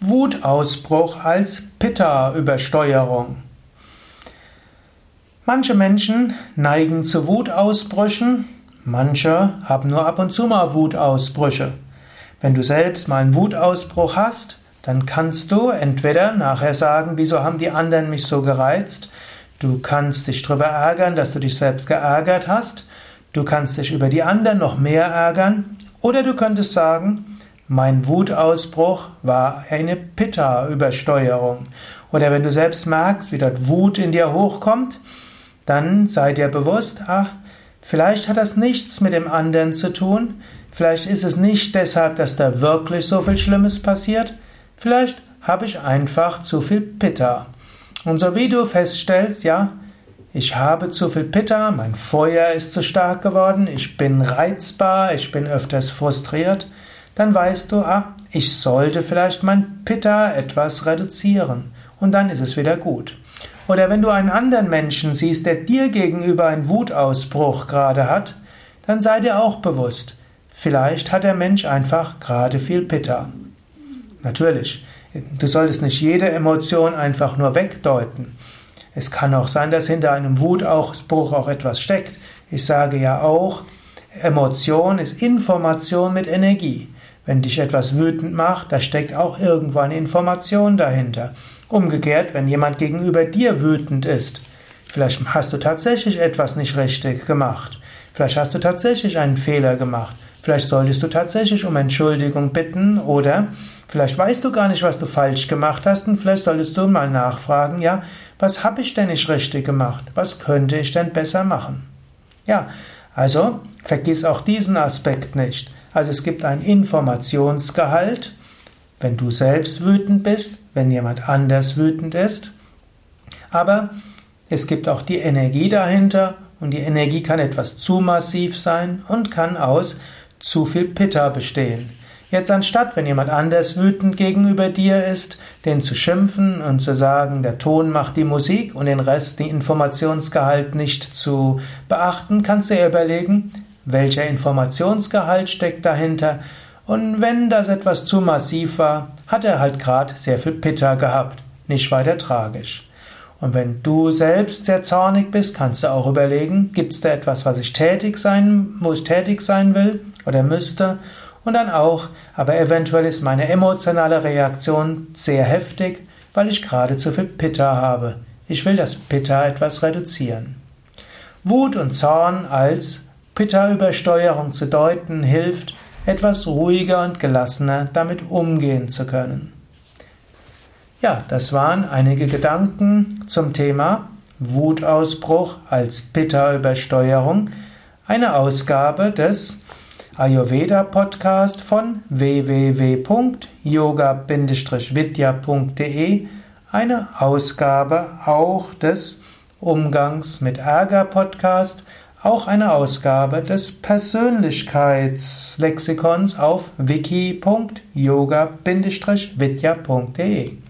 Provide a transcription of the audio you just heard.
Wutausbruch als Pitta-Übersteuerung. Manche Menschen neigen zu Wutausbrüchen, manche haben nur ab und zu mal Wutausbrüche. Wenn du selbst mal einen Wutausbruch hast, dann kannst du entweder nachher sagen, wieso haben die anderen mich so gereizt? Du kannst dich darüber ärgern, dass du dich selbst geärgert hast. Du kannst dich über die anderen noch mehr ärgern. Oder du könntest sagen, mein Wutausbruch war eine Pitta-Übersteuerung. Oder wenn du selbst merkst, wie dort Wut in dir hochkommt, dann sei dir bewusst, ach, vielleicht hat das nichts mit dem anderen zu tun, vielleicht ist es nicht deshalb, dass da wirklich so viel Schlimmes passiert, vielleicht habe ich einfach zu viel Pitta. Und so wie du feststellst, ja, ich habe zu viel Pitta, mein Feuer ist zu stark geworden, ich bin reizbar, ich bin öfters frustriert, dann weißt du, ah, ich sollte vielleicht mein Pitta etwas reduzieren und dann ist es wieder gut. Oder wenn du einen anderen Menschen siehst, der dir gegenüber einen Wutausbruch gerade hat, dann sei dir auch bewusst, vielleicht hat der Mensch einfach gerade viel Pitta. Natürlich, du solltest nicht jede Emotion einfach nur wegdeuten. Es kann auch sein, dass hinter einem Wutausbruch auch etwas steckt. Ich sage ja auch, Emotion ist Information mit Energie. Wenn dich etwas wütend macht, da steckt auch irgendwo eine Information dahinter. Umgekehrt, wenn jemand gegenüber dir wütend ist, vielleicht hast du tatsächlich etwas nicht richtig gemacht. Vielleicht hast du tatsächlich einen Fehler gemacht. Vielleicht solltest du tatsächlich um Entschuldigung bitten oder vielleicht weißt du gar nicht, was du falsch gemacht hast und vielleicht solltest du mal nachfragen, ja, was habe ich denn nicht richtig gemacht? Was könnte ich denn besser machen? Ja, also vergiss auch diesen Aspekt nicht. Also es gibt ein Informationsgehalt, wenn du selbst wütend bist, wenn jemand anders wütend ist. Aber es gibt auch die Energie dahinter und die Energie kann etwas zu massiv sein und kann aus zu viel Pitta bestehen. Jetzt anstatt, wenn jemand anders wütend gegenüber dir ist, den zu schimpfen und zu sagen, der Ton macht die Musik und den Rest, den Informationsgehalt nicht zu beachten, kannst du dir überlegen, welcher Informationsgehalt steckt dahinter und wenn das etwas zu massiv war, hat er halt gerade sehr viel Pitta gehabt, nicht weiter tragisch. Und wenn du selbst sehr zornig bist, kannst du auch überlegen, gibt es da etwas, was ich tätig sein, wo ich tätig sein will oder müsste? Und dann auch, aber eventuell ist meine emotionale Reaktion sehr heftig, weil ich gerade zu viel Pitta habe. Ich will das Pitta etwas reduzieren. Wut und Zorn als Pitta-Übersteuerung zu deuten hilft, etwas ruhiger und gelassener damit umgehen zu können. Ja, das waren einige Gedanken zum Thema Wutausbruch als Pitta-Übersteuerung, eine Ausgabe des Ayurveda Podcast von www.yoga-vidya.de, eine Ausgabe auch des Umgangs mit Ärger Podcast auch eine Ausgabe des Persönlichkeitslexikons auf wiki.yoga-vidya.de